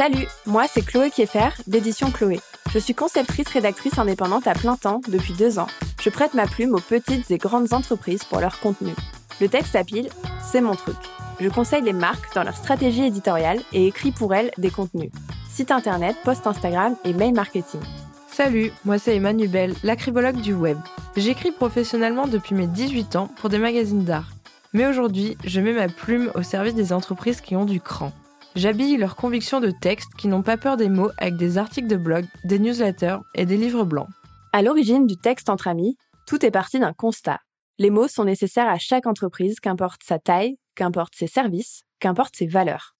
Salut, moi c'est Chloé Kieffer d'édition Chloé. Je suis conceptrice-rédactrice indépendante à plein temps depuis deux ans. Je prête ma plume aux petites et grandes entreprises pour leur contenu. Le texte à pile, c'est mon truc. Je conseille les marques dans leur stratégie éditoriale et écris pour elles des contenus. Site internet, post Instagram et mail marketing. Salut, moi c'est Emmanuel l'acribologue du web. J'écris professionnellement depuis mes 18 ans pour des magazines d'art. Mais aujourd'hui, je mets ma plume au service des entreprises qui ont du cran. J'habille leurs convictions de texte qui n'ont pas peur des mots avec des articles de blog, des newsletters et des livres blancs. À l'origine du texte entre amis, tout est parti d'un constat. Les mots sont nécessaires à chaque entreprise, qu'importe sa taille, qu'importe ses services, qu'importe ses valeurs.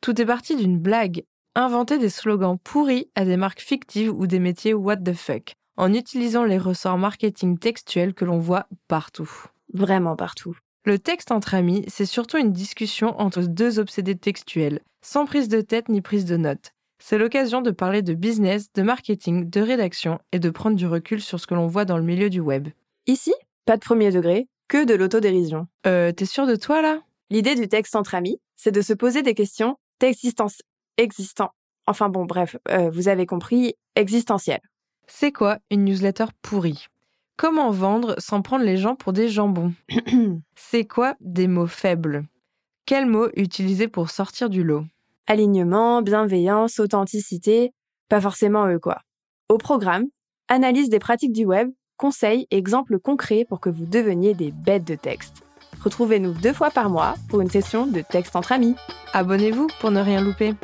Tout est parti d'une blague. Inventer des slogans pourris à des marques fictives ou des métiers what the fuck, en utilisant les ressorts marketing textuels que l'on voit partout. Vraiment partout. Le texte entre amis, c'est surtout une discussion entre deux obsédés textuels, sans prise de tête ni prise de notes. C'est l'occasion de parler de business, de marketing, de rédaction et de prendre du recul sur ce que l'on voit dans le milieu du web. Ici, pas de premier degré, que de l'autodérision. Euh, t'es sûr de toi là? L'idée du texte entre amis, c'est de se poser des questions d'existence, existant. Enfin bon, bref, euh, vous avez compris, existentielles. C'est quoi une newsletter pourrie? Comment vendre sans prendre les gens pour des jambons? C'est quoi des mots faibles? Quels mots utiliser pour sortir du lot? Alignement, bienveillance, authenticité, pas forcément eux quoi. Au programme, analyse des pratiques du web, conseils et exemples concrets pour que vous deveniez des bêtes de texte. Retrouvez-nous deux fois par mois pour une session de texte entre amis. Abonnez-vous pour ne rien louper.